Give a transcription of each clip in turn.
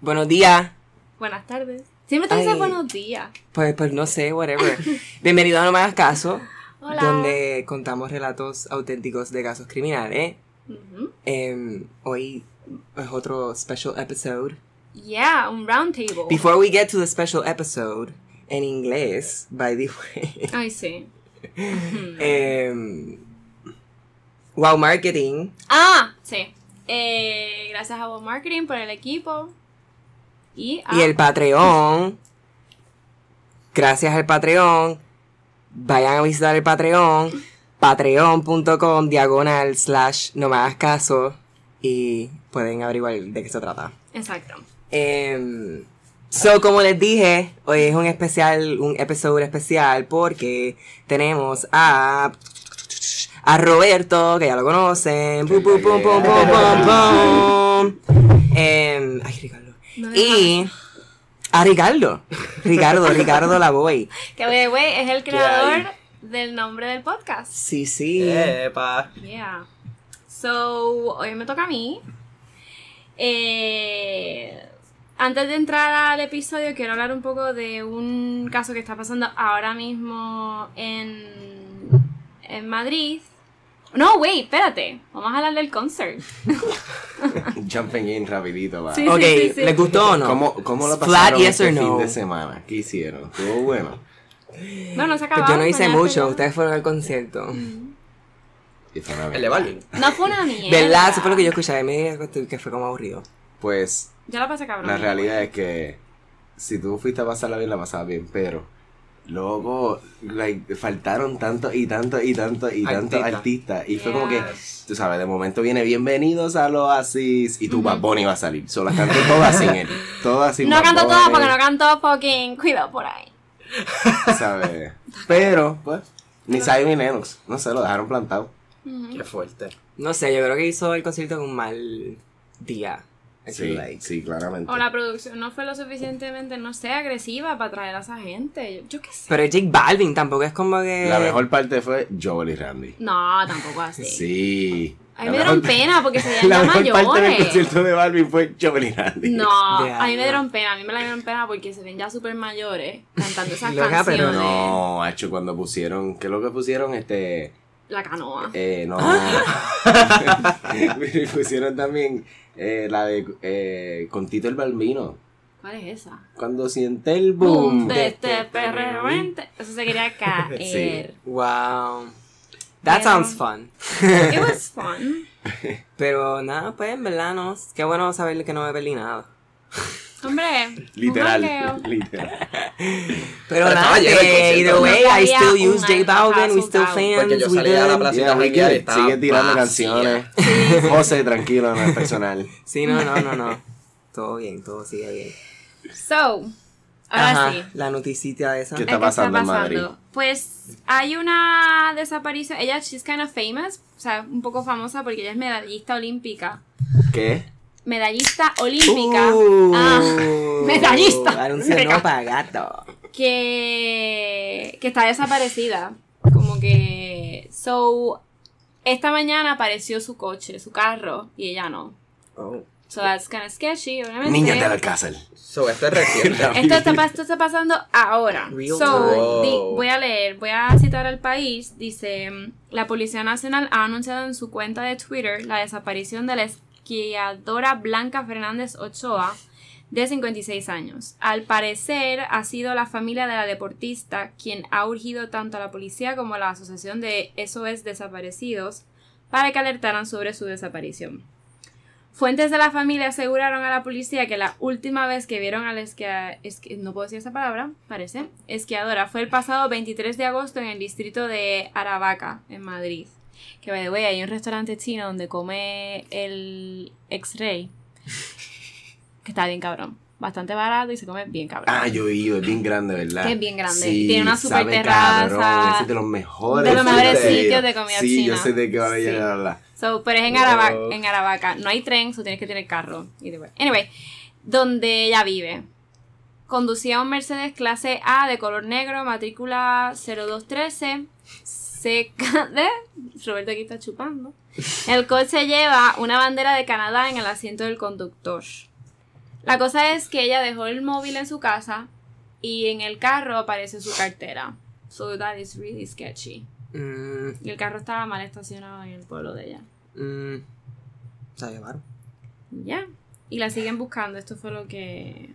Buenos días. Buenas tardes. Siempre te dices buenos días. Pues, pues no sé, whatever. Bienvenido a No Me Hagas Caso, Hola. donde contamos relatos auténticos de casos criminales. Em, hoy es otro special episode. Yeah, un round table. Before we get to the special episode, en inglés, by the way, Ay, sí. em, Wow Marketing Ah, sí. Eh, gracias a Wow Marketing por el equipo. Y, a- y el Patreon. Gracias al Patreon. Vayan a visitar el Patreon. Patreon.com diagonal slash no me hagas caso. Y pueden averiguar de qué se trata. Exacto. Em, so, como les dije, hoy es un especial, un episodio especial porque tenemos a a Roberto, que ya lo conocen. Pum, pum, pum, pum, pum, pum, pum. Em, ay, Ricardo. No Y a Ricardo. Ricardo, Ricardo la voy. Que güey, es el creador del nombre del podcast. Sí, sí. Epa. Yeah. So, hoy me toca a mí. Eh, antes de entrar al episodio, quiero hablar un poco de un caso que está pasando ahora mismo en, en Madrid. No, wait, espérate. Vamos a hablar del concert. Jumping in rapidito, va. Sí, Ok, sí, sí. ¿les gustó o no? ¿Cómo, cómo lo Flat pasaron yes este or no. fin de semana? ¿Qué hicieron? Estuvo bueno. No, no se Pues acabó. yo no hice mucho, ya. ustedes fueron al concierto. Y fue una El de. Balvin. No fue una mierda. ¿Verdad? Eso fue lo que yo escuché. Me que fue como aburrido. Pues Ya la pasé cabrón. la realidad es que si tú fuiste a pasarla bien, la pasabas bien, pero luego like, faltaron tanto y tanto y tanto y tantos Artistas. artistas. Y fue como que, tú sabes, de momento viene bienvenidos al Oasis y tu. Bad Bunny va a salir. Solo las cantó todas sin él. Todas sin No Bad canto todas porque no canto fucking cuidado por ahí. ¿sabes? Pero, pues, ni Zion ni Lennox. No sé, lo dejaron plantado. Qué fuerte. No sé, yo creo que hizo el concierto en un mal día. Sí, like. sí, claramente. O la producción no fue lo suficientemente, no sé, agresiva para traer a esa gente. Yo, yo qué sé. Pero Jake Balvin tampoco es como que. La mejor parte fue Joel y Randy. No, tampoco así. Sí. A mí La me dieron pena porque se La veían ya mejor parte del mayores. concierto de Balvin fue Joel y Randy. No, a mí me dieron pena, a mí me la dieron pena porque se ven ya súper mayores cantando esas Loca, pero canciones. No, hecho, cuando pusieron, ¿qué es lo que pusieron? Este, La canoa. eh, no. Pusieron también eh, la de eh, con Tito el Balbino. ¿Cuál es esa? Cuando siente el boom. Boom de este perreo. ente- Eso se quería caer. Wow. That sounds fun. It was fun. Pero nada, pues en verdad no. Qué bueno saber que no me perdí nada. Hombre, Literal, literal. Pero, Pero nada, que concierto. either way, I still use J Balvin, we still fans, Porque yo a la. Yeah, Sigue tirando canciones. José, tranquilo, no es personal. Sí, no, no, no, no. Todo bien, todo sigue bien. So, ahora Ajá, sí. La noticita esa. ¿Qué ¿Eh, está pasando en Madrid? Pues hay una desaparición. Ella, she's kind of famous. O sea, un poco famosa porque ella es medallista olímpica. ¿Qué? Medallista olímpica. Uh, Ah, medallista. Anuncio no pagato. que, que está desaparecida. Como que. So, esta mañana apareció su coche, su carro, y ella no. Oh. So that's kind of sketchy, obviamente. Niñas del Alcázar. So, esto es reciente. Esto está, pa- esto está pasando ahora. Real So, di- voy a leer, voy a citar al país. Dice, la Policía Nacional ha anunciado en su cuenta de Twitter la desaparición de la esquiadora Blanca Fernández Ochoa, de 56 años. Al parecer, ha sido la familia de la deportista quien ha urgido tanto a la policía como a la Asociación de SOS Desaparecidos para que alertaran sobre su desaparición. Fuentes de la familia aseguraron a la policía que la última vez que vieron a la no puedo decir esa palabra, parece, esquiadora, fue el pasado 23 de agosto en el distrito de Aravaca, en Madrid. Que, by the way, hay un restaurante chino donde come el ex-rey, que está bien cabrón. Bastante barato y se come bien cabrón. Ah, yo he ido, es bien grande, ¿verdad? Que es bien grande. Sí, Tiene una super sabe terraza. cabrón, es de los mejores. De los mejores sitios de comida sí, china. yo sé de qué van a Sí. llegar a hablar. So, pero es en, Wow. Arava- en Aravaca. No hay tren, so tienes que tener carro. Anyway, donde ella vive. Conducía un Mercedes clase A de color negro, matrícula 0213. Seca de. Roberto aquí está chupando. El coche lleva una bandera de Canadá en el asiento del conductor. La cosa es que ella dejó el móvil en su casa y en el carro aparece su cartera. So that is really sketchy. Mm, Y el carro estaba mal estacionado en el pueblo de ella. mm, se la llevaron. Ya. Y la siguen buscando. Esto fue lo que.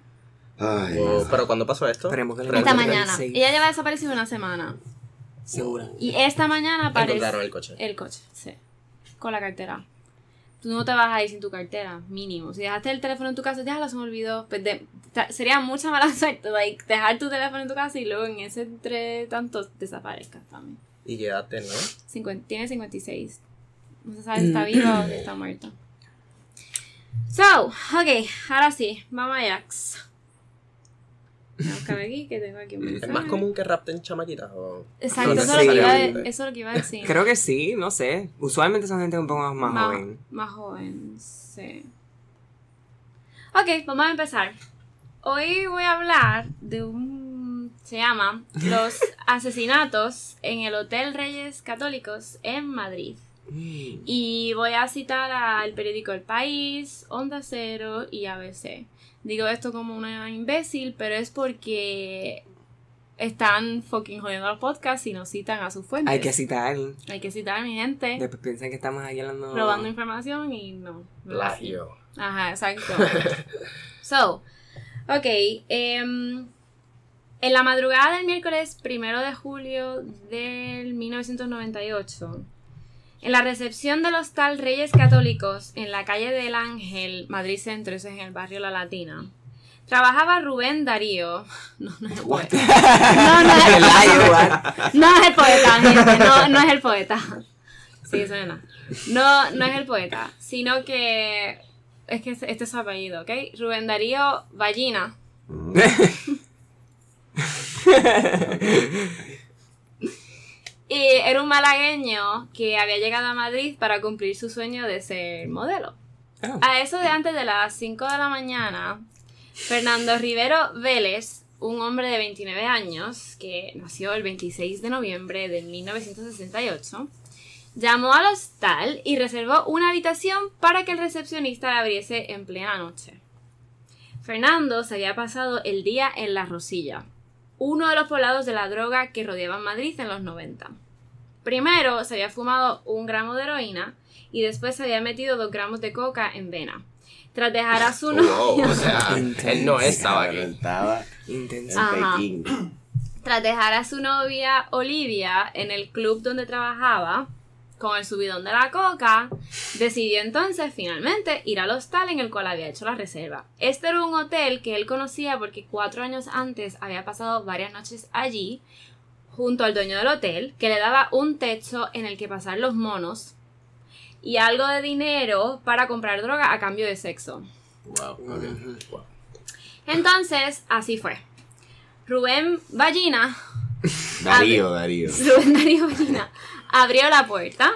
Ay, pero ¿cuándo pasó esto? Esperemos que le Esta mañana. Ella lleva desaparecido una semana. Segura. Y esta mañana aparece. Encontraron el coche. El coche, sí. Con la cartera. Tú no te vas a ir sin tu cartera, mínimo. Si dejaste el teléfono en tu casa, déjalo, se me olvidó. Pues de- sería mucha mala suerte, like, dejar tu teléfono en tu casa y luego en ese entre tantos desaparezcas también. Y quedaste, ¿no? Cincuenta- tiene 56. No se sabe si está viva o si está muerta. So, ok, ahora sí, vamos a Jax. Voy a buscar aquí que tengo aquí un ¿Es más común que rapten chamaquitas o...? Exacto, eso, es lo que iba a, necesariamente. eso es lo que iba a decir. Creo que sí, no sé. Usualmente son gente un poco más, más joven. Más joven, sí. Ok, vamos a empezar. Hoy voy a hablar de un... Se llama Los asesinatos en el Hotel Reyes Católicos en Madrid. Mm. Y voy a citar al periódico El País, Onda Cero y ABC. Digo esto como una imbécil, pero es porque están fucking jodiendo los podcasts y no citan a sus fuentes. Hay que citar. Hay que citar a mi gente, Después piensan que estamos ahí hablando. robando información y no. Plagio. Ajá, exacto. so, ok. em, en la madrugada del miércoles primero de julio del 1998, en la recepción del hostal Reyes Católicos en la calle del Ángel, Madrid Centro, eso es en el barrio La Latina, trabajaba Rubén Darío. No, no es el poeta. No, no es el what? no es el poeta, gente, no, no es el poeta. Sí, suena. No, no es el poeta, sino que es que este es su apellido, ¿ok? Rubén Darío Ballina. Y era un malagueño que había llegado a Madrid para cumplir su sueño de ser modelo. Ah. A eso de antes de las 5 de la mañana, Fernando Rivero Vélez, un hombre de 29 años que nació el 26 de noviembre de 1968, llamó al hostal y reservó una habitación para que el recepcionista la abriese en plena noche. Fernando se había pasado el día en La Rosilla, uno de los poblados de la droga que rodeaban Madrid en los 90. Primero se había fumado un gramo de heroína y después se había metido dos gramos de coca en vena. Tras dejar a su novia, Wow, o sea, él no estaba aquí. Ajá. Tras dejar a su novia Olivia en el club donde trabajaba, con el subidón de la coca, decidió entonces finalmente ir al hostal en el cual había hecho la reserva. Este era un hotel que él conocía porque cuatro años antes había pasado varias noches allí, junto al dueño del hotel, que le daba un techo en el que pasar los monos y algo de dinero para comprar droga a cambio de sexo. Wow. Entonces, así fue. Rubén Ballina Darío, Darío. Rubén Darío Ballina abrió la puerta,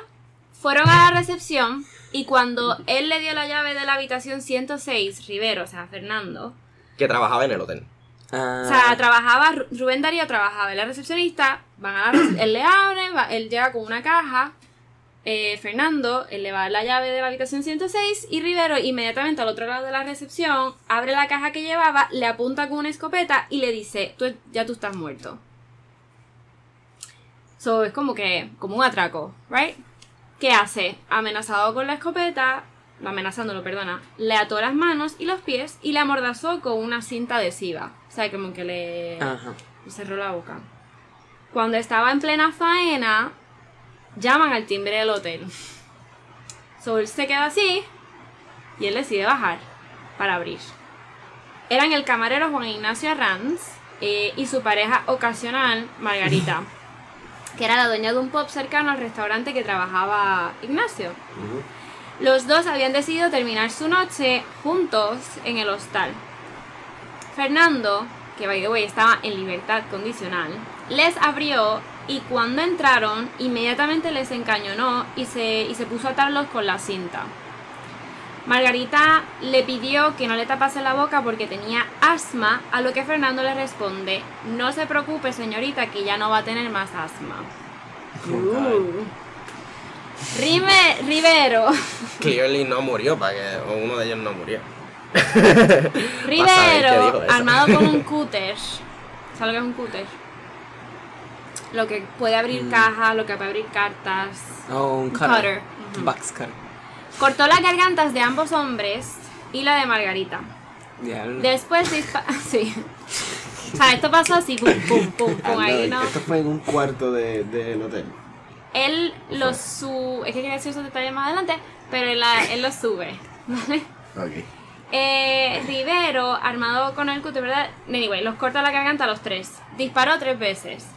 fueron a la recepción y cuando él le dio la llave de la habitación 106, Rivero, o sea, Fernando, Que trabajaba en el hotel. Ah, o sea, trabajaba, Ru- Rubén Darío trabajaba en la recepcionista, van a él le abre, él llega con una caja, eh, Fernando, él le va la llave de la habitación 106 y Rivero inmediatamente al otro lado de la recepción abre la caja que llevaba, le apunta con una escopeta y le dice, tú, ya tú estás muerto. So, es como que, como un atraco, ¿right? ¿Qué hace? Amenazado con la escopeta, amenazándolo, perdona, le ató las manos y los pies y le amordazó con una cinta adhesiva. Sea, como que le Ajá. cerró la boca. Cuando estaba en plena faena, llaman al timbre del hotel. So, él se queda así y él decide bajar para abrir. Eran el camarero Juan Ignacio Arranz eh, y su pareja ocasional, Margarita, que era la dueña de un pub cercano al restaurante que trabajaba Ignacio. Los dos habían decidido terminar su noche juntos en el hostal. Fernando, que by the way estaba en libertad condicional, les abrió y cuando entraron inmediatamente les encañonó y se, y se puso a atarlos con la cinta. Margarita le pidió que no le tapase la boca porque tenía asma, a lo que Fernando le responde, no se preocupe señorita que ya no va a tener más asma. Uh. Rime, Rivero. Clearly no murió, para que o uno de ellos no murió. Rivero, armado con un cúter. ¿Sabes lo que es un cúter? Lo que puede abrir Mm. cajas, lo que puede abrir cartas. Oh, un Cutter. cutter. Box cutter. Cortó las gargantas de ambos hombres y la de Margarita. Diablo. Después dispa- Sí. O sea, esto pasó así, pum, pum, pum, pum. Ahí no. Esto fue en un cuarto de- del hotel. Él lo su. Es que quería decir esos detalles más adelante, pero él, él lo sube. ¿Vale? Ok. Eh, Rivero, armado con el cúter, ¿verdad? Anyway, los corta la garganta a los tres. Disparó tres veces.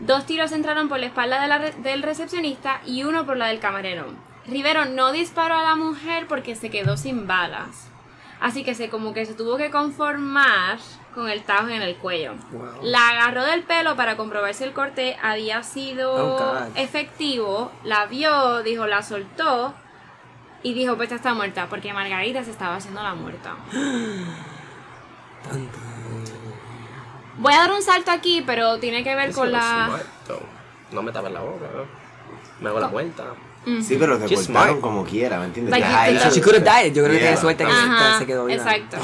Dos tiros entraron por la espalda de la re- del recepcionista y uno por la del camarero. Rivero no disparó a la mujer porque se quedó sin balas. Así que se como que se tuvo que conformar con el tajo en el cuello. Wow. La agarró del pelo para comprobar si el corte había sido Oh, efectivo. La vio, dijo, la soltó. Y dijo, pues esta está muerta, porque Margarita se estaba haciendo la muerta. Voy a dar un salto aquí, pero tiene que ver con la... Muerto. No me tapes la boca. ¿no? Me hago la vuelta. Sí, pero te She's cortaron smart. como quiera, ¿me entiendes? Like, Ya, you- ahí- She could have died. Yo creo que tiene suerte que Ajá, se- se quedó viva. exacto.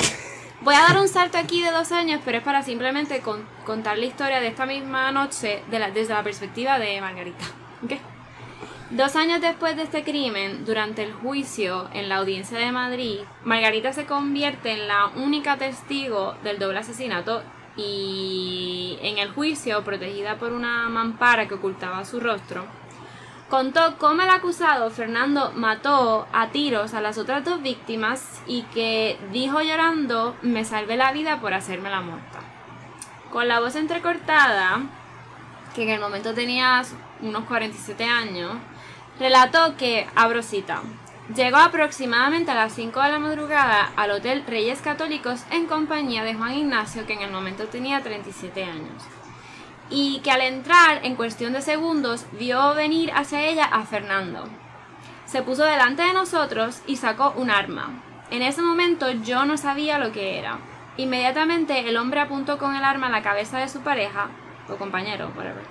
Voy a dar un salto aquí de dos años, pero es para simplemente con- contar la historia de esta misma noche de la- desde la perspectiva de Margarita. ¿ok? Dos años después de este crimen, durante el juicio en la audiencia de Madrid, Margarita se convierte en la única testigo del doble asesinato y en el juicio, protegida por una mampara que ocultaba su rostro, contó cómo el acusado Fernando mató a tiros a las otras dos víctimas y que dijo llorando me salvé la vida por hacerme la muerta. Con la voz entrecortada, que en el momento tenía unos 47 años, relató que, abro cita, llegó aproximadamente a las 5 de la madrugada al Hotel Reyes Católicos en compañía de Juan Ignacio, que en el momento tenía 37 años y que al entrar en cuestión de segundos vio venir hacia ella a Fernando. Se puso delante de nosotros y sacó un arma. En ese momento yo no sabía lo que era. Inmediatamente el hombre apuntó con el arma a la cabeza de su pareja, o compañero, whatever,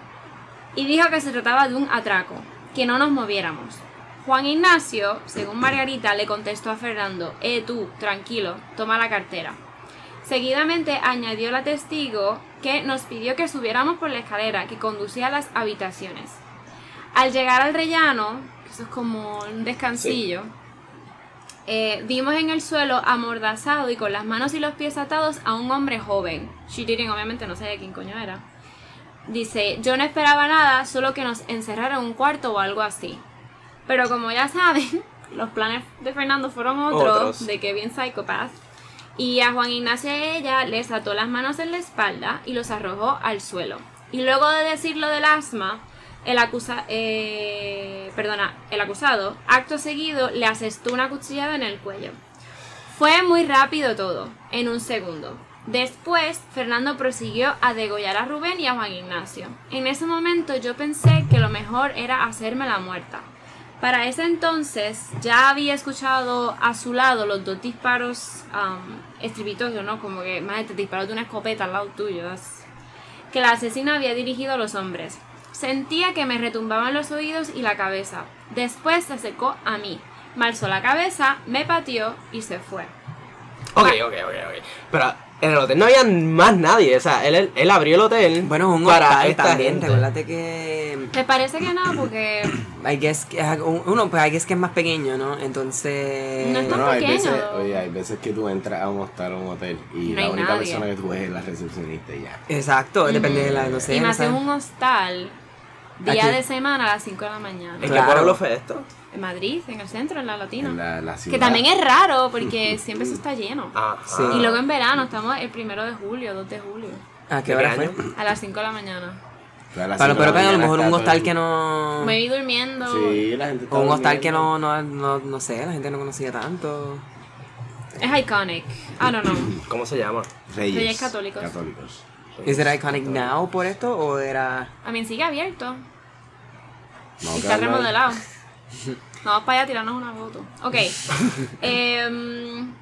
y dijo que se trataba de un atraco, que no nos moviéramos. Juan Ignacio, según Margarita, le contestó a Fernando, eh tú, tranquilo, toma la cartera. Seguidamente añadió la testigo que nos pidió que subiéramos por la escalera que conducía a las habitaciones. Al llegar al rellano, que eso es como un descansillo, eh, vimos en el suelo amordazado y con las manos y los pies atados a un hombre joven. Didn't, obviamente no sabía quién coño era. Dice, yo no esperaba nada, solo que nos encerraran en un cuarto o algo así. Pero como ya saben, los planes de Fernando fueron otros, Otros. de bien psychopath. Y a Juan Ignacio y a ella les ató las manos en la espalda y los arrojó al suelo. Y luego de decir lo del asma, el, acusa eh, perdona, el acusado, acto seguido, le asestó una cuchillada en el cuello. Fue muy rápido todo, en un segundo. Después, Fernando prosiguió a degollar a Rubén y a Juan Ignacio. En ese momento yo pensé que lo mejor era hacerme la muerta. Para ese entonces ya había escuchado a su lado los dos disparos um, estrepitosos, ¿no? Como que, madre, te disparó de una escopeta al lado tuyo. that's- Que la asesina había dirigido a los hombres. Sentía que me retumbaban los oídos y la cabeza. Después se acercó a mí, me alzó la cabeza, me pateó y se fue. Ok, ok, ok, ok. Pero en el hotel no había más nadie. O sea, él, él, abrió el hotel. Bueno, es un para hostal esta también. gente. Recuérdate que. Me parece que no, porque I guess que es- uno, pues, I guess que es más pequeño, ¿no? Entonces. No es tan Bueno, hay pequeño. veces, oye, hay veces que tú entras a un hostal o un hotel y No la única nadie. persona que tú ves es la recepcionista y ya. Exacto, depende de la. No sé. y más en un hostal, día Aquí. de semana a las 5 de la mañana. ¿En qué Claro. pueblo fue esto? En Madrid, en el centro, en la Latina. En la, la Que también es raro porque siempre eso está lleno. Ah, Sí. Y luego en verano, estamos el primero de julio, 2 de julio, ¿A qué ¿De hora qué fue? año? a las 5 de la mañana. Las Pero, la que a lo mejor un hostal que no. Me vi durmiendo. Sí, la gente está O un hostal que no, no, no, no sé, la gente no conocía tanto. Es iconic. I don't know. ¿Cómo se llama? Reyes, Reyes católicos. católicos. ¿Es it iconic now por esto o era.? A mí sigue abierto. Vamos Y está remodelado. Vamos para allá a tirarnos una foto. Ok. Em,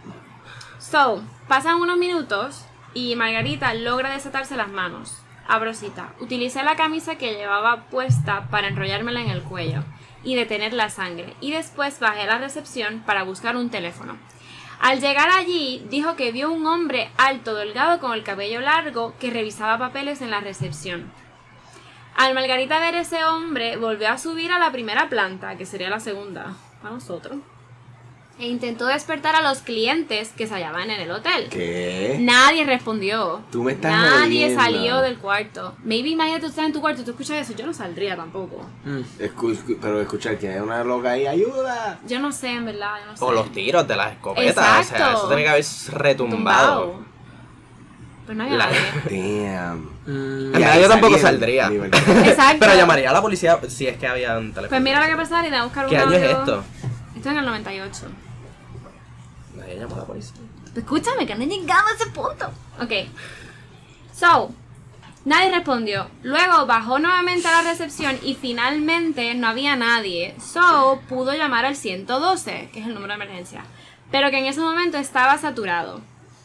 so, pasan unos minutos y Margarita logra desatarse las manos. Abro cita. Utilicé la camisa que llevaba puesta para enrollármela en el cuello y detener la sangre. Y después bajé a la recepción para buscar un teléfono. Al llegar allí, dijo que vio un hombre alto, delgado, con el cabello largo, que revisaba papeles en la recepción. Al Margarita ver ese hombre, volvió a subir a la primera planta, que sería la segunda, para nosotros, e intentó despertar a los clientes que se hallaban en el hotel. ¿Qué? Nadie respondió. Tú me estás Nadie jodiendo. salió del cuarto. Maybe imagínate tú estás en tu cuarto, tú escuchas eso, yo no saldría tampoco. Mm. Escu- pero escuchar que hay una loca ahí, ayuda. Yo no sé, en verdad, yo no sé. O los tiros de las escopetas. O sea, eso tiene que haber retumbado. Tumbado. Pues no había La- nadie. Damn. Mm. En verdad, yo tampoco saldría. Exacto. Pero llamaría a la policía si es que había un teléfono. Pues mira lo que pasaba y de buscar un ¿Qué año es esto? Esto es en el 98. Nadie llamó a la policía. Escúchame, que no he llegado a ese punto. Ok. So, nadie respondió. Luego bajó nuevamente a la recepción y finalmente no había nadie. So, pudo llamar al 112, que es el número de emergencia. Pero que en ese momento estaba saturado.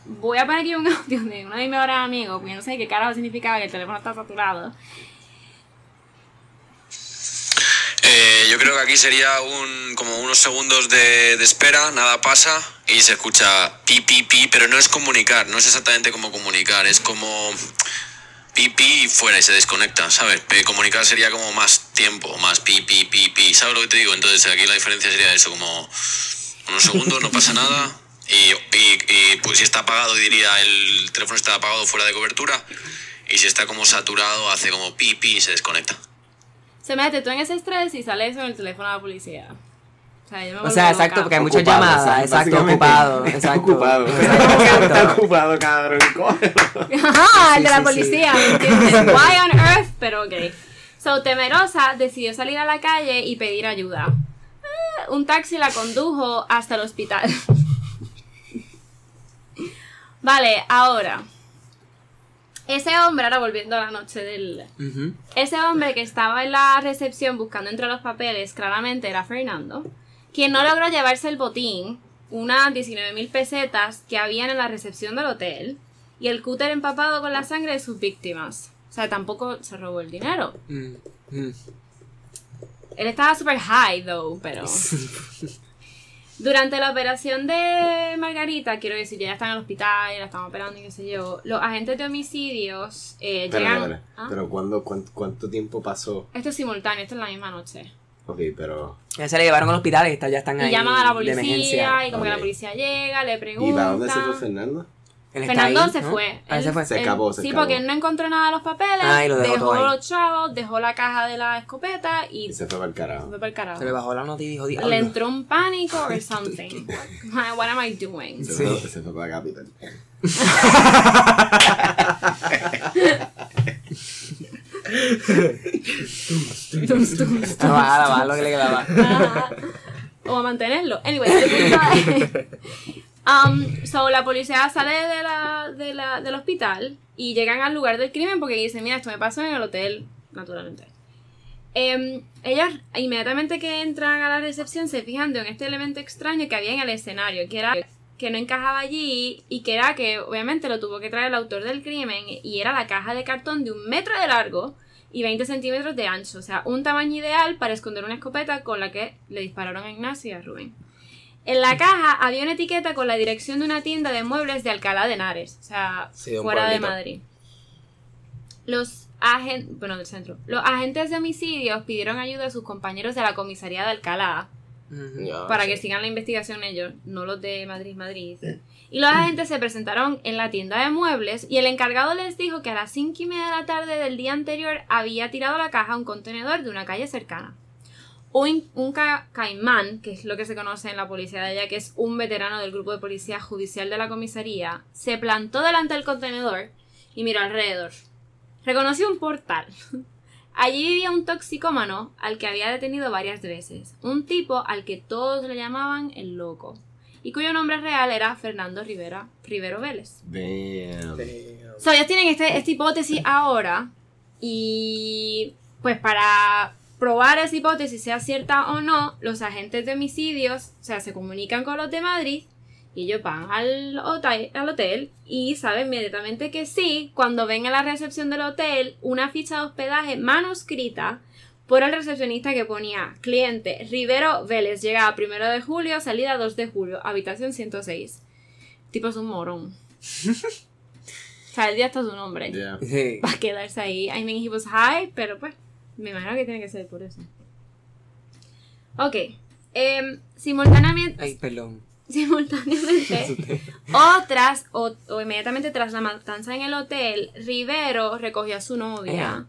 Voy a poner aquí un audio de uno de mis mejores amigos, porque no sé qué carajo significaba que el teléfono está saturado. Eh, yo creo que aquí sería un como unos segundos de, de espera, nada pasa y se escucha pi pi pi, pero no es comunicar, no es exactamente como comunicar, es como pi pi y fuera y se desconecta, ¿sabes? Pe- comunicar sería como más tiempo, más pi pi pi pi, ¿sabes lo que te digo? Entonces aquí la diferencia sería eso, como unos segundos, no pasa nada y, y- y, pues si está apagado diría el teléfono está apagado fuera de cobertura y si está como saturado hace como pi pi y se desconecta. Se mete tú en ese estrés y sale eso en el teléfono de la policía. O sea, yo me O sea, loca. exacto, porque hay muchas Ocupado, llamadas. o sea, Exacto, ocupado. está Exacto. ocupado. Está ocupado, cabrón. Ajá, el de la policía, ¿me entiendes? Why on earth? Pero ok. So, temerosa, decidió salir a la calle y pedir ayuda. Eh, un taxi la condujo hasta el hospital. Vale, ahora. Ese hombre, ahora volviendo a la noche del... Ese hombre que estaba en la recepción buscando entre los papeles, claramente era Fernando, quien no logró llevarse el botín, unas 19 mil pesetas que habían en la recepción del hotel, y el cúter empapado con la sangre de sus víctimas. O sea, tampoco se robó el dinero. Mm, mm. Él estaba super high, though, pero... Durante la operación de Margarita, quiero decir, ya están en el hospital, ya la están operando y qué sé yo, los agentes de homicidios eh, Espera, llegan... ¿Ah? Pero ¿cuándo, cuánto, ¿cuánto tiempo pasó? Esto es simultáneo, esto es la misma noche. Ok, pero... Ya se le llevaron al hospital y está- ya están ahí. Y llaman a la policía y como que la policía llega, le ¿Y pregunta. para dónde se fue Fernando? Él está Fernando ahí, se ¿no? fue. Ah, Él- se fue. Se él- acabó, se Sí, acabó. porque él no encontró nada de los papeles. Ah, y lo dejó todo ahí. los chavos, dejó la caja de la escopeta y Y se fue para el se carajo. fue para el carajo. Se le bajó la nota y dijo, diablo. Le entró un pánico or something. What am I doing? Se, Sí. fue, se fue para Capital. Lo que le quedaba. Ajá. o a mantenerlo. Anyway, el punto es- Um, so, la policía sale de la, de la- del hospital y llegan al lugar del crimen porque dicen, mira, esto me pasó en el hotel, naturalmente. Ellos inmediatamente que entran a la recepción se fijan de este elemento extraño que había en el escenario, que era que no encajaba allí y que era que obviamente lo tuvo que traer el autor del crimen y era la caja de cartón de un metro de largo y 20 centímetros de ancho, o sea, un tamaño ideal para esconder una escopeta con la que le dispararon a Ignacio y a Rubén. En la caja había una etiqueta con la dirección de una tienda de muebles de Alcalá de Henares, o sea, Sí, fuera de. Madrid. Los agentes, bueno, del centro. Los agentes de homicidios pidieron ayuda a sus compañeros de la comisaría de Alcalá. Ya, para sí. que sigan la investigación ellos, no los de Madrid, Madrid. Y los agentes se presentaron en la tienda de muebles y el encargado les dijo que a las cinco y media de la tarde del día anterior había tirado la caja a un contenedor de una calle cercana. Un, un ca- caimán, que es lo que se conoce en la policía de allá, que es un veterano del grupo de policía judicial de la comisaría, se plantó delante del contenedor y miró alrededor. Reconoció un portal. Allí vivía un toxicómano al que había detenido varias veces, un tipo al que todos le llamaban el loco, y cuyo nombre real era Fernando Rivera, Rivero Vélez. Damn. Damn. So, ellos tienen este, esta hipótesis ahora, y pues para probar esa hipótesis, sea cierta o no, los agentes de homicidios, o sea, se comunican con los de Madrid y ellos van al hotel, al hotel y saben inmediatamente que sí, cuando ven a la recepción del hotel una ficha de hospedaje manuscrita por el recepcionista que ponía cliente Rivero Vélez, llegada primero de julio, salida 2 de julio, habitación 106. tipo es un morón. o sea, el día está su nombre. Yeah. Va a quedarse ahí. I mean, he was high, pero pues, me imagino que tiene que ser por eso. Ok. em, simultáneamente, Ay, perdón. simultáneamente o tras o, o inmediatamente tras la matanza en el hotel, Rivero recogió a su novia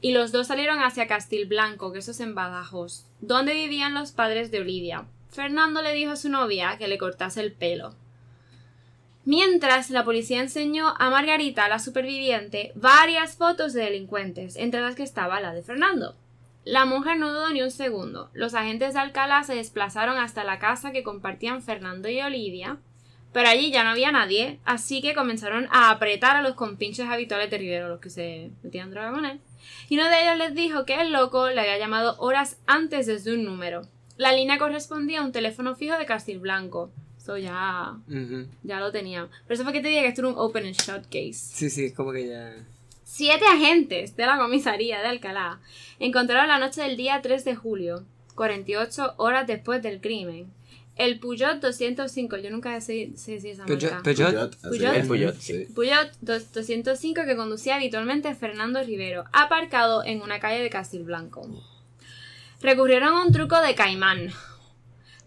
y los dos salieron hacia Castilblanco, que eso es en Badajoz, donde vivían los padres de Olivia. Fernando le dijo a su novia que le cortase el pelo. Mientras la policía enseñó a Margarita, la superviviente, varias fotos de delincuentes, entre las que estaba la de Fernando. La mujer no dudó ni un segundo. Los agentes de Alcalá se desplazaron hasta la casa que compartían Fernando y Olivia, pero allí ya no había nadie, así que comenzaron a apretar a los compinches habituales de Rivero, los que se metían droga con él. Y uno de ellos les dijo que el loco le había llamado horas antes desde un número. La línea correspondía a un teléfono fijo de Castilblanco. Ya, ya lo tenía. Pero eso fue que te dije que esto era un open and shut case. Sí, sí, es como que ya. Siete agentes de la comisaría de Alcalá encontraron la noche del día 3 de julio, 48 horas después del crimen, el Peugeot 205. Yo nunca sé, sé decir esa marca. Peugeot. Peugeot. El Peugeot. Sí. Peugeot 2- 205 que conducía habitualmente Fernando Rivero, aparcado en una calle de Castilblanco. Recurrieron a un truco de caimán.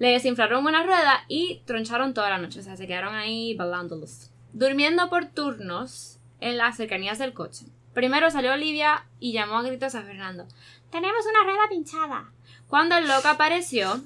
Le desinflaron una rueda y troncharon toda la noche, o sea, se quedaron ahí bailándolos. Durmiendo por turnos en las cercanías del coche. Primero salió Olivia y llamó a gritos a Fernando. Tenemos una rueda pinchada. Cuando el loco apareció,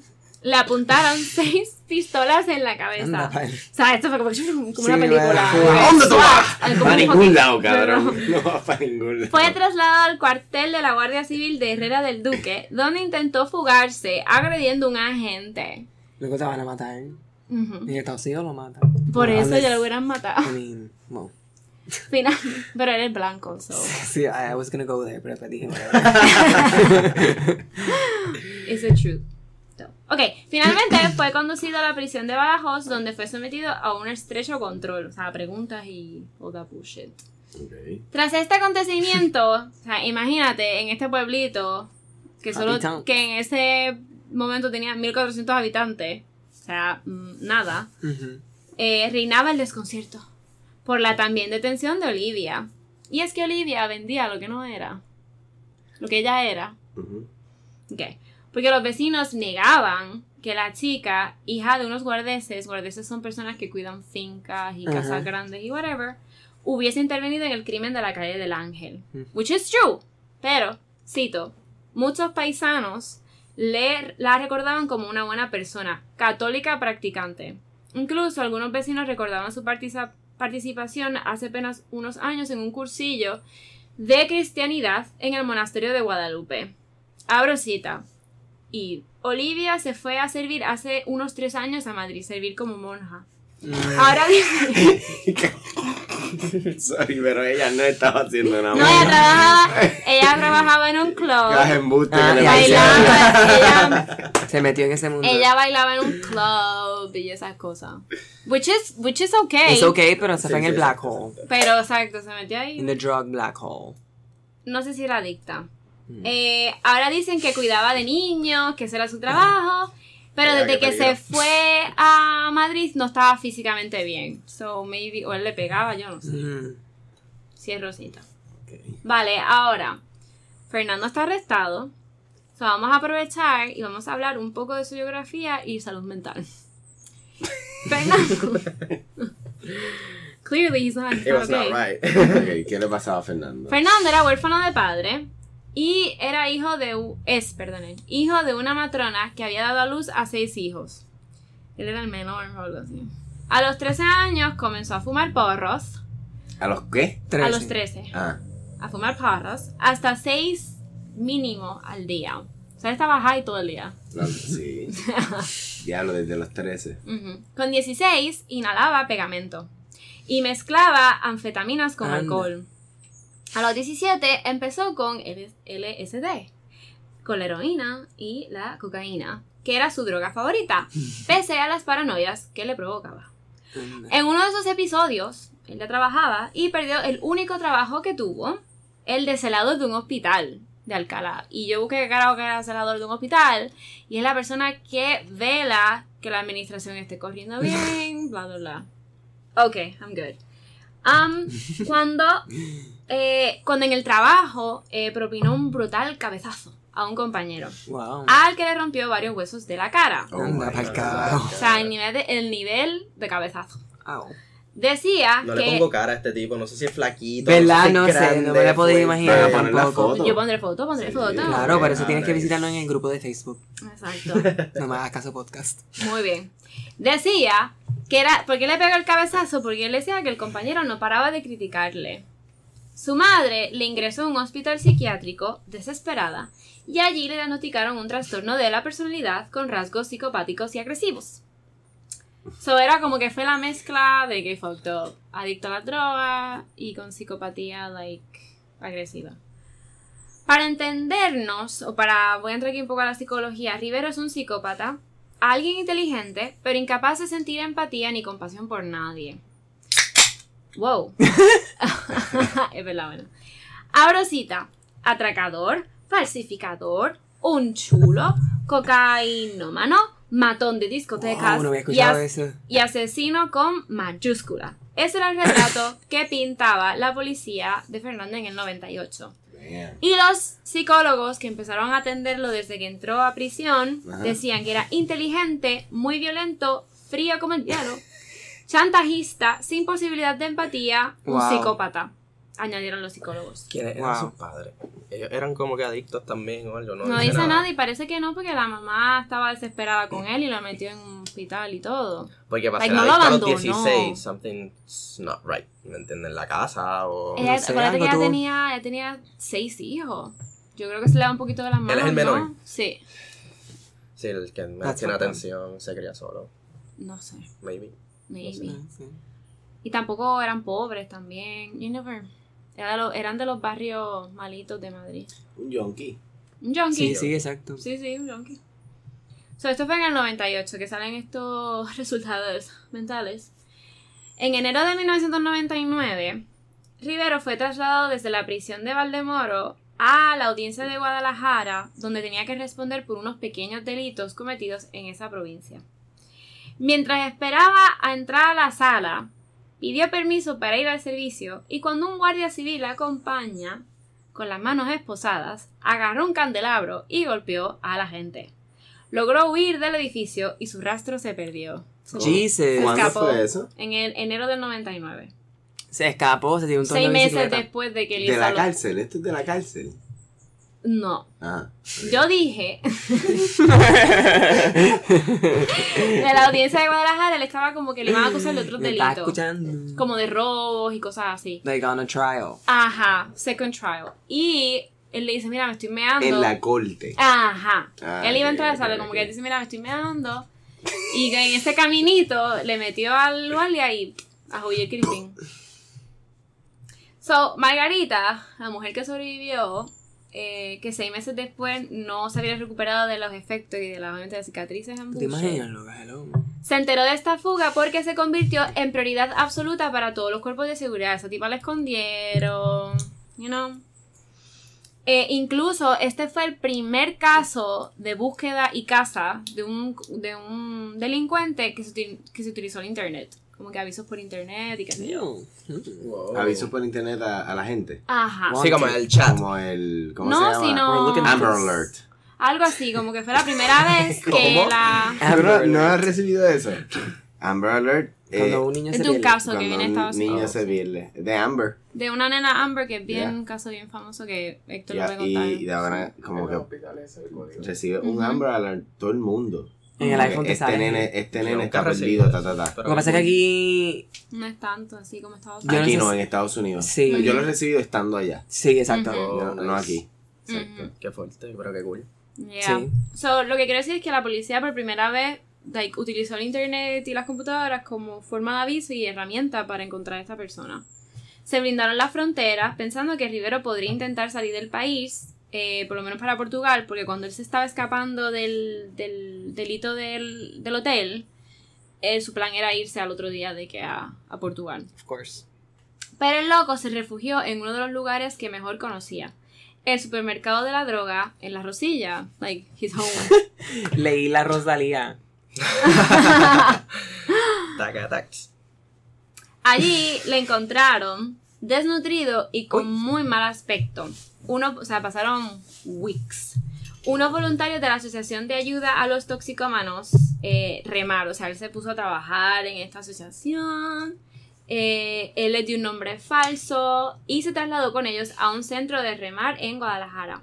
le apuntaron seis pistolas en la cabeza. Anda. O sea, esto fue como, como Sí, una película. bueno. ¿A dónde tú vas? Para ningún lado, cabrón. No vas para ningún lado. Fue trasladado al cuartel de la Guardia Civil de Herrera del Duque, donde intentó fugarse agrediendo a un agente. Luego te van a matar. Ujú. Ni Estados Unidos lo mata. Por eso ya lo hubieran matado. I mean, well. Final- Pero era el blanco, so. Sí, I, I was gonna go there, pero después dije, Is it true? No. Ok, finalmente fue conducido a la prisión de Badajoz, donde fue sometido a un estrecho control. O sea, preguntas y all that bullshit. Ok. Tras este acontecimiento, o sea, imagínate en este pueblito que solo que en ese momento tenía 1400 habitantes, o sea, mm, nada, eh, reinaba el desconcierto por la también detención de Olivia. Y es que Olivia vendía lo que no era, lo que ella era. Ujú. Ok. Porque los vecinos negaban que la chica, hija de unos guardeses, guardeses son personas que cuidan fincas y casas grandes y whatever, hubiese intervenido en el crimen de la calle del Ángel. Which is true. Pero, cito, muchos paisanos le, la recordaban como una buena persona, católica practicante. Incluso algunos vecinos recordaban su participación hace apenas unos años en un cursillo de cristianidad en el monasterio de Guadalupe. Abro cita. Y Olivia se fue a servir hace unos tres años a Madrid, servir como monja. Mm. Ahora dice, Sorry, pero ella no estaba haciendo nada. no, ella trabajaba, ella trabajaba en un club, embustes Ah, bailaba, ella, Se metió en ese mundo. ella bailaba en un club y esas cosas. Which is, which is okay. Es ok, pero se fue en Sí, el sí, black sí, hole. sí, sí. Pero exacto, se metió ahí. In the drug black hole. no sé si era adicta. Eh, ahora dicen que cuidaba de niños, que ese era su trabajo. Pero Mira, desde que se fue a Madrid no estaba físicamente bien. So maybe, o él le pegaba, yo no sé. Si es Rosita. Vale, ahora. Fernando está arrestado. So vamos a aprovechar y vamos a hablar un poco de su biografía y salud mental. Fernando. Clearly he's not, It was okay. not right. Ok, ¿qué le pasaba a Fernando? Fernando era huérfano de padre y era hijo de es, perdonen, hijo de una matrona que había dado a luz a seis hijos. Él era el menor o algo así. A los 13 años comenzó a fumar porros. ¿A los qué? A los 13. Ah, A fumar porros. Hasta 6 mínimo al día. O sea, estaba high todo el día. no, sí. Diablo, desde los 13. Ujú. Con 16 inhalaba pegamento. Y mezclaba anfetaminas con Anda. alcohol. A los 17 empezó con LSD, con la heroína y la cocaína, que era su droga favorita, pese a las paranoias que le provocaba. En uno de esos episodios, él ya trabajaba y perdió el único trabajo que tuvo, el de celador de un hospital de Alcalá. Y yo busqué qué carajo que era celador de un hospital, y es la persona que vela que la administración esté corriendo bien, bla, bla, bla. Ok, I'm good. Um, cuando, eh, cuando en el trabajo eh, propinó un brutal cabezazo a un compañero, Wow. al que le rompió varios huesos de la cara. Oh. O sea, el nivel de, el nivel de cabezazo. Decía No que... le pongo cara a este tipo, no sé si es flaquito. ¿Verdad? No No sé, si es sé, no me la he grande, podido fuerte. imaginar Para poner la tampoco. foto. Yo pondré foto, pondré Sí, foto. Claro, por eso Ah, tienes que visitarlo en el grupo de Facebook. Exacto. No me hagas caso podcast. Muy bien. Decía que era. ¿Por qué le pegó el cabezazo? Porque él decía que el compañero no paraba de criticarle. Su madre le ingresó a un hospital psiquiátrico desesperada y allí le diagnosticaron un trastorno de la personalidad con rasgos psicopáticos y agresivos. So era como que fue la mezcla de que up, adicto a la droga y con psicopatía like agresiva. Para entendernos, o para, voy a entrar aquí un poco a la psicología, Rivero es un psicópata, alguien inteligente, pero incapaz de sentir empatía ni compasión por nadie. Wow. es verdad, bueno. Abro cita. Atracador, falsificador, un chulo, cocainómano, matón de discotecas Wow, no había y, escuchado as- eso. y asesino con mayúscula. Ese era el retrato que pintaba la policía de Fernando en el 98. Y los psicólogos que empezaron a atenderlo desde que entró a prisión Ajá. decían que era inteligente, muy violento, frío como el hielo, chantajista, sin posibilidad de empatía, un psicópata, añadieron los psicólogos. ¿Quiénes eran Wow. sus padres? Ellos eran como que adictos también o algo, ¿no? No dice nada y parece que no porque la mamá estaba desesperada con él y lo metió en un hospital y todo. Porque para Like, ser no lo adicto a los abandonó. 16, something's not right. ¿Me entienden? En la casa o... Ella, sé, acuérdate que ella tenía, ella tenía seis hijos. Yo creo que se le da un poquito de las manos. es el menor? ¿no? Sí, Sí, el que más tiene atención se cría solo. no sé, Maybe. maybe. Sí. Y tampoco eran pobres también. You never. Era de los- eran de los barrios malitos de Madrid. Un yonki. Un junkie. Sí, sí, exacto. Sí, sí, un junkie. So, esto fue en el 98 que salen estos resultados mentales. En enero de 1999, Rivero fue trasladado desde la prisión de Valdemoro a la audiencia de Guadalajara, donde tenía que responder por unos pequeños delitos cometidos en esa provincia. Mientras esperaba a entrar a la sala, pidió permiso para ir al servicio y cuando un guardia civil la acompaña, con las manos esposadas, agarró un candelabro y golpeó a la gente. Logró huir del edificio y su rastro se perdió. Se- Jesus. ¿Cuándo escapó. fue eso? En el enero del 99. Se escapó, se tiró un Seis de meses bicicleta. después de que él De hizo la lo- cárcel. Esto es de la cárcel. No. Ah. Yo dije. de la audiencia de Guadalajara, él estaba como que le iban a acusar de otros Me está delitos. escuchando. Como de robos y cosas así. Like on a trial. Ajá, second trial. Y él le dice, mira, me estoy meando. En la corte. Ajá. Ah, él iba a entrar a sala, como que él dice, mira, me estoy meando. Y que en ese caminito le metió al guardia y a el crispín. So, Margarita, la mujer que sobrevivió, eh, que seis meses después no se había recuperado de los efectos y de obviamente, de cicatrices en ¿Te imaginas, se enteró de esta fuga porque se convirtió en prioridad absoluta para todos los cuerpos de seguridad. Esa tipa la escondieron, you know. Eh, incluso este fue el primer caso de búsqueda y caza de un, de un delincuente que se, que se utilizó en internet. Como que avisos por internet y qué sé yo. Wow. Aviso por internet a, a la gente. Ajá. Sí, como el chat. Como el. ¿Cómo No, se llama? sino- We're looking Amber Alert. Algo así, como que fue la primera vez que ¿Cómo? la... ¿Tú no, no has recibido eso? Amber Alert. eh, Cuando un niño Es se de un caso que viene a Estados niño Unidos. se pierde. De Amber. De una nena Amber que es bien un caso bien famoso que Héctor Ya, lo puede contar. y, y de ahora, como que recibe un Amber Alert todo el mundo. En el iPhone te este sale. nene, este nene está perdido, ta, ta, ta. Lo que pasa es que aquí. No es tanto así como Estados no Aquí no, en Estados Unidos. Sí. Yo lo he recibido estando allá. Sí, exacto. No, no aquí. Ujú. Qué fuerte, pero qué cool. Yeah. Sí. So, lo que quiero decir es que la policía por primera vez like, utilizó el internet y las computadoras como forma de aviso y herramienta para encontrar a esta persona. Se blindaron las fronteras pensando que Rivero podría intentar salir del país, eh, por lo menos para Portugal, porque cuando él se estaba escapando del, del delito del, del hotel, eh, su plan era irse al otro día de que a, a Portugal. Of course. Pero el loco se refugió en uno de los lugares que mejor conocía. El supermercado de la droga en la Rosilla, like his home. Leí la Rosalía. Allí le encontraron desnutrido y con muy mal aspecto. Uno, o sea, pasaron weeks. Unos voluntarios de la Asociación de Ayuda a los Toxicómanos eh, remaron, o sea, él se puso a trabajar en esta asociación. eh, él les dio un nombre falso y se trasladó con ellos a un centro de remar en Guadalajara.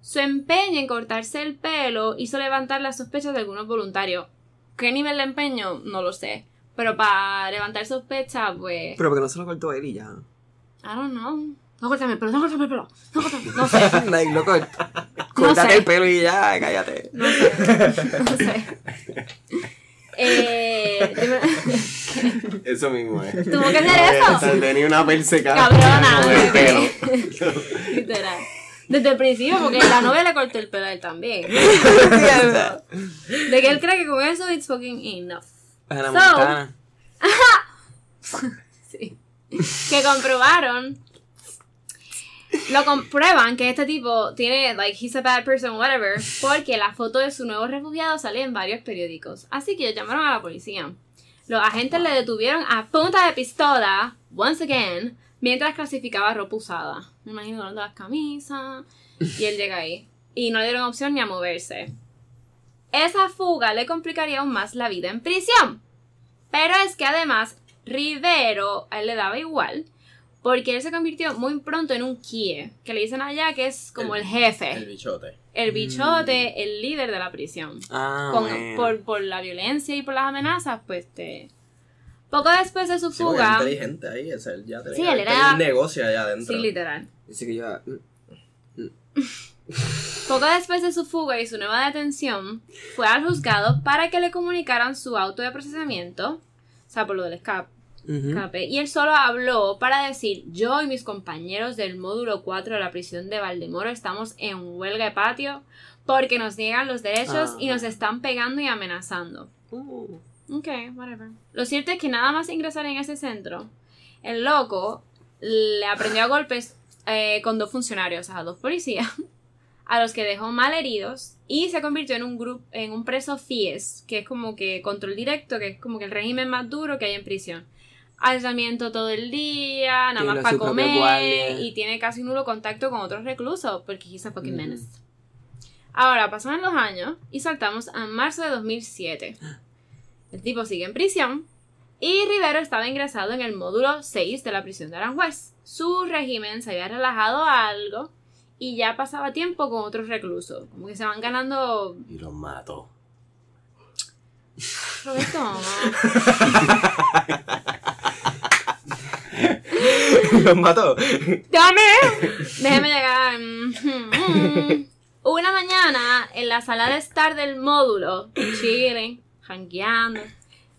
Su empeño en cortarse el pelo hizo levantar las sospechas de algunos voluntarios. ¿Qué nivel de empeño? No lo sé. Pero para levantar sospechas, pues. Pero porque no se lo cortó él y ya. I don't know. No cortame el pelo, no cortame el pelo. No cortame. No sé. like, loco, córtate sé. el pelo y ya, cállate. No sé. No sé. Eh, Eso mismo es. Tuvo que hacer eso. Tenía una persecada. Cabrona. con el pelo. Literal. Desde el principio, porque la novia le cortó el pelo a él también. De que él cree que con eso it's fucking enough. Hannah So- Montana. Sí. Que comprobaron. Lo comprueban que este tipo tiene, like, he's a bad person, whatever, porque la foto de su nuevo refugiado sale en varios periódicos. Así que llamaron a la policía. Los agentes le detuvieron a punta de pistola, once again, mientras clasificaba ropa usada. Me imagino hablando las camisas. Y él llega ahí. Y no le dieron opción ni a moverse. Esa fuga le complicaría aún más la vida en prisión. Pero es que además, Rivero a él le daba igual. Porque él se convirtió muy pronto en un kie, que le dicen allá que es como el, El- jefe, El el, bichote. bichote, el líder de la prisión. Ah, Con- por, por la violencia y por las amenazas, pues te... Poco después de su Sí, fuga... inteligente ahí, es él ya tenía, Sí, él era- tenía un negocio allá adentro. Sí, literal. Dice que yo... Poco después de su fuga y su nueva detención, fue al juzgado para que le comunicaran su auto de procesamiento, o sea, por lo del escape, y él solo habló para decir, yo y mis compañeros del módulo 4 de la prisión de Valdemoro estamos en huelga de patio porque nos niegan los derechos y Ah. nos están pegando y amenazando. Uh. Ok, whatever. Lo cierto es que nada más ingresar en ese centro, el loco le aprendió a golpes eh, con dos funcionarios, o sea, dos policías, a los que dejó mal heridos y se convirtió en un grupo, en un preso FIES, que es como que control directo, que es como que el régimen más duro que hay en prisión. Aislamiento todo el día, nada Tiene más para comer y tiene casi nulo contacto con otros reclusos porque he's a fucking Ujú. menace. Ahora, pasaron los años y saltamos a marzo de 2007. El tipo sigue en prisión y Rivero estaba ingresado en el módulo 6 de la prisión de Aranjuez. Su régimen se había relajado algo y ya pasaba tiempo con otros reclusos. Como que se van ganando... Y los mató. Roberto, Los mató. ¡Dame! Déjeme llegar. Mhm. Una mañana, en la sala de estar del módulo, chilling, jangueando,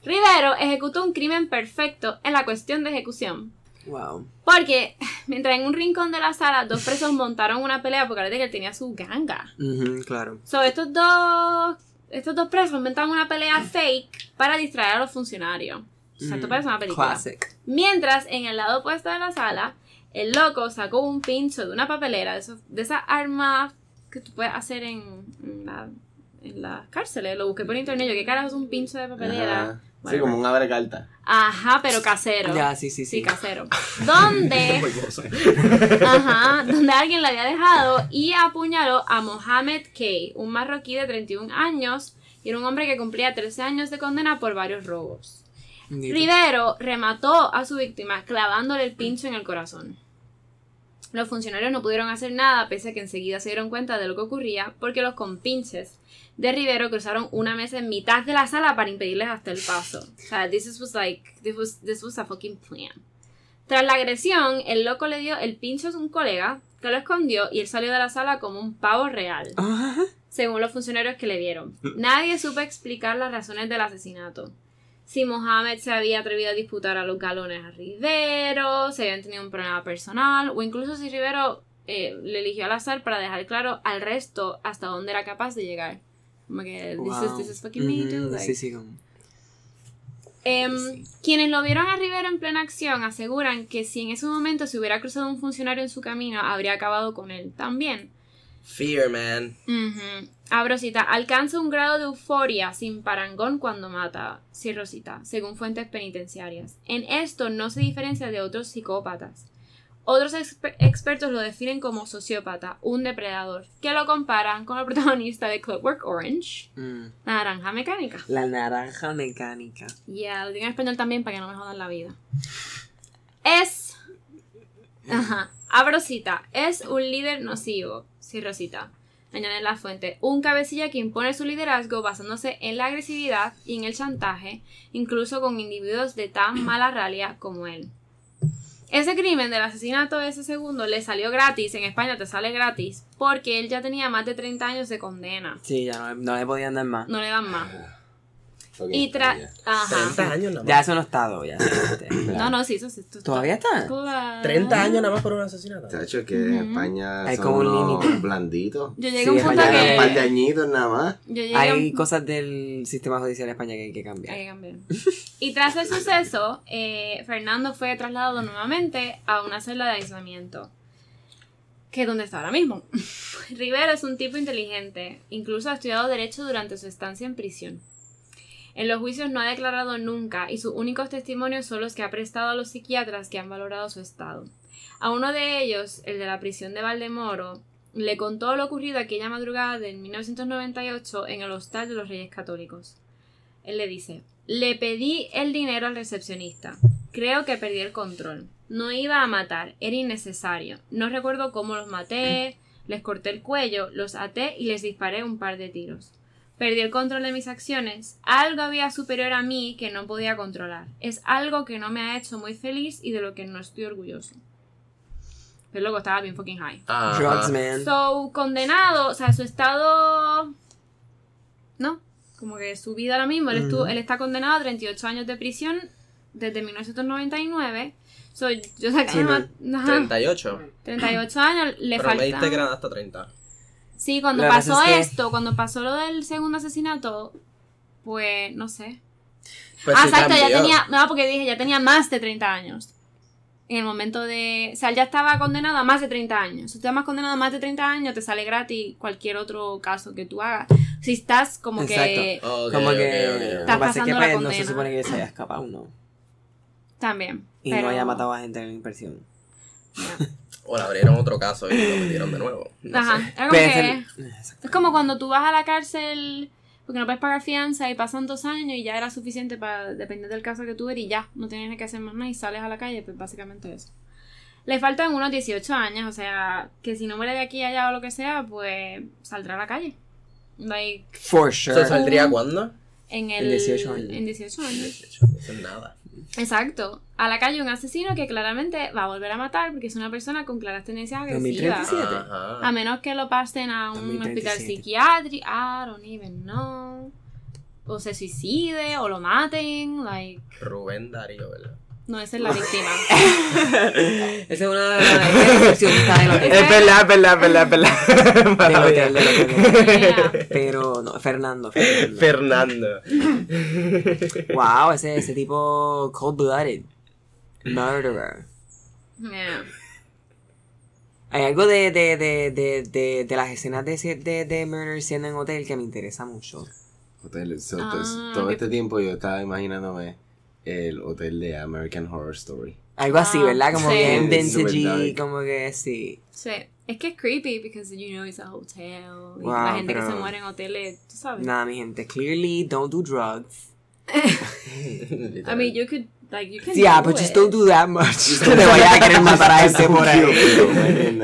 Rivero ejecutó un crimen perfecto en la cuestión de ejecución. Wow. Porque, mientras en un rincón de la sala, dos presos montaron una pelea porque parece que él tenía su ganga. Ujú, claro. So, estos dos, estos dos presos inventaron una pelea fake para distraer a los funcionarios. O sea, esto Mm, parece una película. Classic. Mientras, en el lado opuesto de la sala, el loco sacó un pincho de una papelera, de, esos- de esas armas que tú puedes hacer en, en la, en las cárceles. Lo busqué por internet. Yo, ¿qué carajo es un pincho de papelera? Sí, como un abre carta. Ajá, pero casero. Ya, sí, sí, Sí, sí. casero. Donde, ajá, donde alguien la había dejado y apuñaló a Mohamed Kay, un marroquí de 31 años y era un hombre que cumplía 13 años de condena por varios robos. Rivero remató a su víctima clavándole el pincho en el corazón. Los funcionarios no pudieron hacer nada pese a que enseguida se dieron cuenta de lo que ocurría porque los compinches de Rivero cruzaron una mesa en mitad de la sala para impedirles hasta el paso. O sea, this is- was like, this was, this was a fucking plan. Tras la agresión, el loco le dio el pincho a un colega que lo escondió y él salió de la sala como un pavo real según los funcionarios que le vieron. Nadie supo explicar las razones del asesinato. Si Mohamed se había atrevido a disputar a los galones a Rivero, si habían tenido un problema personal, o incluso si Rivero eh, le eligió al azar para dejar claro al resto hasta dónde era capaz de llegar. Como que, this, is, wow. this is fucking me, dude, like. Sí, sí, como. Em, Quienes lo vieron a Rivero en plena acción aseguran que si en ese momento se hubiera cruzado un funcionario en su camino, habría acabado con él también. Fear, man. Ujú. Ah, Rosita, alcanza un grado de euforia sin parangón cuando mata. Sí, Rosita, según fuentes penitenciarias. En esto no se diferencia de otros psicópatas. Otros exper- expertos lo definen como sociópata, un depredador, que lo comparan con el protagonista de Clockwork Orange, Mm. la naranja mecánica. La naranja mecánica. Ya, lo digo en español también para que no me jodan la vida. Es. Ajá. A Rosita. Es un líder nocivo. Sí, Rosita. Añade la fuente. Un cabecilla que impone su liderazgo basándose en la agresividad y en el chantaje, incluso con individuos de tan mala ralia como él. Ese crimen del asesinato de ese segundo le salió gratis, en España te sale gratis, porque él ya tenía más de 30 años de condena. Sí, ya no, no le podían dar más. No le dan más. Y tra... ya. Ajá. 30 años nada más. Ya eso no está todo, ya. No, no, sí, eso sí. ¿Todavía está? Claro. 30 años nada más por un asesinato. Chacho, que en España Hay como un límite. blanditos. Yo llegué Sí, a un punto. Ya un par de que. añitos nada más. Hay un- cosas del sistema judicial de España que hay que hay cambiar. que cambiar. Y tras el suceso, eh, Fernando fue trasladado nuevamente a una celda de aislamiento. Que es donde está ahora mismo. Rivera es un tipo inteligente. Incluso ha estudiado Derecho durante su estancia en prisión. En los juicios no ha declarado nunca y sus únicos testimonios son los que ha prestado a los psiquiatras que han valorado su estado. A uno de ellos, el de la prisión de Valdemoro, le contó lo ocurrido aquella madrugada de 1998 en el hostal de los Reyes Católicos. Él le dice, le pedí el dinero al recepcionista. Creo que perdí el control. No iba a matar, era innecesario. No recuerdo cómo los maté, les corté el cuello, los até y les disparé un par de tiros. Perdí el control de mis acciones. Algo había superior a mí que no podía controlar. Es algo que no me ha hecho muy feliz y de lo que no estoy orgulloso. Pero luego estaba bien fucking high. Ajá. Drugs, man. So, condenado, o sea, su estado. No, como que su vida ahora mismo, él, estuvo- él está condenado a 38 años de prisión desde 1999. So, yo saqué Sí, más- ajá, 38. 38 años, le Pero me falta. dijiste que eran hasta 30. Sí, cuando pasó es que- esto, cuando pasó lo del segundo asesinato, pues no sé. Pues ah, exacto, ya tenía. No, porque dije, ya tenía más de 30 años. En el momento de. O sea, ya estaba condenado a más de 30 años. Si tú estás condenado a más de 30 años, te sale gratis cualquier otro caso que tú hagas. Si estás como que. Exacto. Como que. ok, ok. Lo que Estás pasa es que pasando la pues, no se condena. supone que se haya escapado, ¿no? También. Y pero- no haya matado a gente en impresión. ya. O le abrieron otro caso y lo metieron de nuevo. No Ajá. sé. Como que- es el- Exacto. Es como cuando tú vas a la cárcel porque no puedes pagar fianza y pasan dos años y ya era suficiente para depender del caso que tú eres y ya, no tienes que hacer más nada y sales a la calle, pues básicamente eso. Le faltan unos 18 años, o sea, que si no muere de aquí a allá o lo que sea, pues saldrá a la calle. Like, For ¿Eso sure. saldría cuándo? en el... En 18 años. En 18 años. 18, no es nada. Exacto. A la calle un asesino que claramente va a volver a matar porque es una persona con claras tendencias agresivas. 2037. A menos que lo pasen a un 2037. hospital psiquiátrico. I don't even know. O se suicide, o lo maten. Like, Rubén Darío, ¿verdad? No, esa es la víctima. Esa es una de las recepcionistas del hotel. Es verdad, es verdad, es verdad, es verdad. Del Mala hotel, mía. del hotel. Yeah. Pero no, Fernando. Fernando. Fernando. wow, ese, ese tipo cold blooded. Murderer. Yeah. Hay algo de, de, de, de, de, de las escenas de, de, de Murder siendo en hotel que me interesa mucho. Hotel, so- Ah, to- todo este tiempo yo estaba imaginándome el hotel de American Horror Story. Algo así, Ah, ¿verdad? Como sí. bien dark. como que sí. Sí. Es que es creepy because you know it's a hotel. Y Wow, la gente que se muere en hoteles, tú sabes. Nada, mi gente. Clearly, don't do drugs. I mean, you could, like, you can Yeah, do but just it. don't do that much. Que te vayas a querer matar a gente por ahí.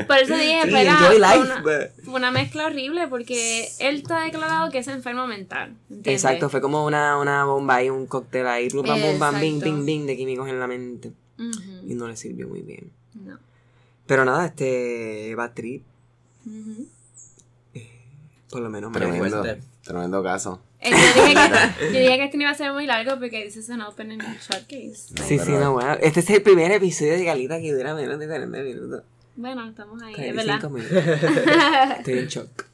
Por eso dije, Sí, espera, enjoy fue life, una, but- fue una mezcla horrible porque él está declarado que es enfermo mental. ¿entiendes? Exacto, fue como una, una bomba y un cóctel ahí, pum, pam, bing, bing, bing, de químicos en la mente. Ujú. Y no le sirvió muy bien. No. Pero nada, este Bad Trip, Ujú. por lo menos me. Tremendo, tremendo caso. Eh, yo, dije que, yo dije que este no iba a ser muy largo porque this is an open and short case. Sí, sí, no, bueno. Este es el primer episodio de Galita que dura menos de 40 minutos. Bueno, estamos ahí, es 45 verdad. minutos. Estoy en shock.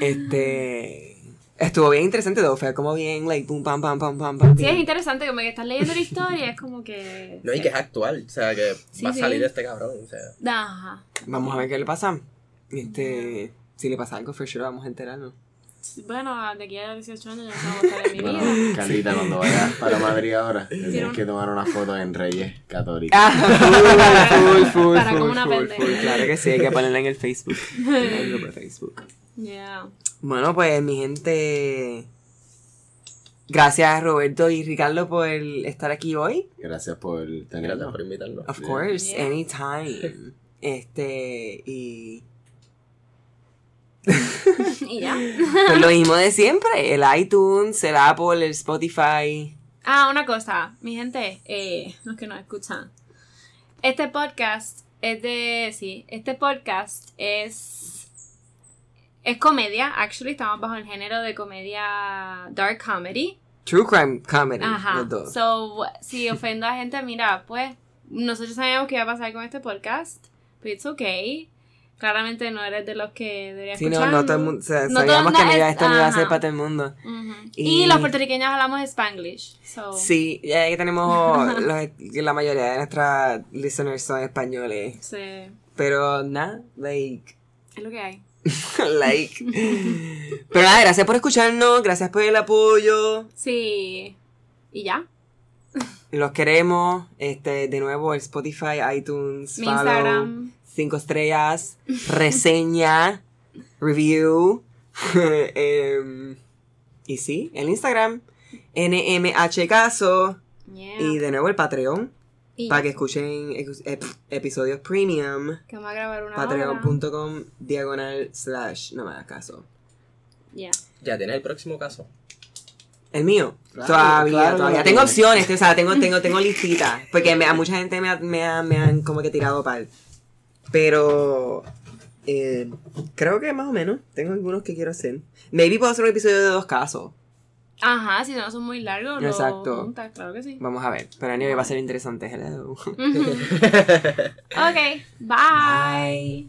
Este. Estuvo bien interesante, todo. Fue como bien, like, pum, pam, pam, pam, pam, pam. Sí, es interesante, como que estás leyendo la historia, es como que... No, y que es actual. O sea, que Sí, va a sí. salir este cabrón. O sea, Ajá. Vamos a ver qué le pasa. Este. Si le pasa algo, for sure vamos a enterarnos. Bueno, de aquí a 18 años ya no voy a estar en mi vida. Carlita, cuando vayas para Madrid ahora, tienes que tomar una foto en Reyes Católicos. Ah, full, full, full, Para full, como una full, pendeja. full. Claro que sí, hay que ponerla en el Facebook. En el grupo de Facebook. Yeah. Bueno, pues mi gente. Gracias Roberto y Ricardo por estar aquí hoy. Gracias por Gracias tenerlo. por invitarnos. Of course, Yeah. anytime. Este, y. Y ya. Pues lo mismo de siempre: el iTunes, el Apple, el Spotify. Ah, una cosa, mi gente, eh, los que nos escuchan. Este podcast es de. Sí, este podcast es. Es comedia, actually, estamos bajo el género de comedia dark comedy. True Crime Comedy. Ajá. los dos. So, si ofendo a gente, mira, pues, nosotros sabíamos qué iba a pasar con este podcast, pero it's okay. Claramente no eres de los que deberías Sí, no, escuchar. no todo el mundo. o sea, No sabíamos que no esto no iba a ser para todo el mundo. Y- Y... los puertorriqueños hablamos Spanglish. So, Sí, ya que tenemos. los- la mayoría de nuestras listeners son españoles. sí, Pero nada, like. es lo que hay. like. Pero nada, gracias por escucharnos, gracias por el apoyo. Sí. Y ya. Los queremos. Este, de nuevo, el Spotify, iTunes, Mi follow, Instagram. Cinco estrellas, reseña, review. Em, y sí, el Instagram, NMH Caso. Yeah. Y de nuevo el Patreon. Y Para que escuchen ep- episodios premium. Que vamos a grabar una. Patreon.com diagonal slash. No me hagas caso. Yeah. Ya tienes el próximo caso. El mío. Claro, todavía, claro todavía. Tengo tiene. opciones, o sea, tengo, tengo, tengo listita. Porque me- a mucha gente me, ha- me, ha- me han como que tirado pal. Pero eh, creo que más o menos. Tengo algunos que quiero hacer. Maybe puedo hacer un episodio de dos casos. Ajá, si no son muy largos, lo Exacto. juntas, claro que sí. Vamos a ver. Pero anyway va a ser interesante. Hello. ok, bye.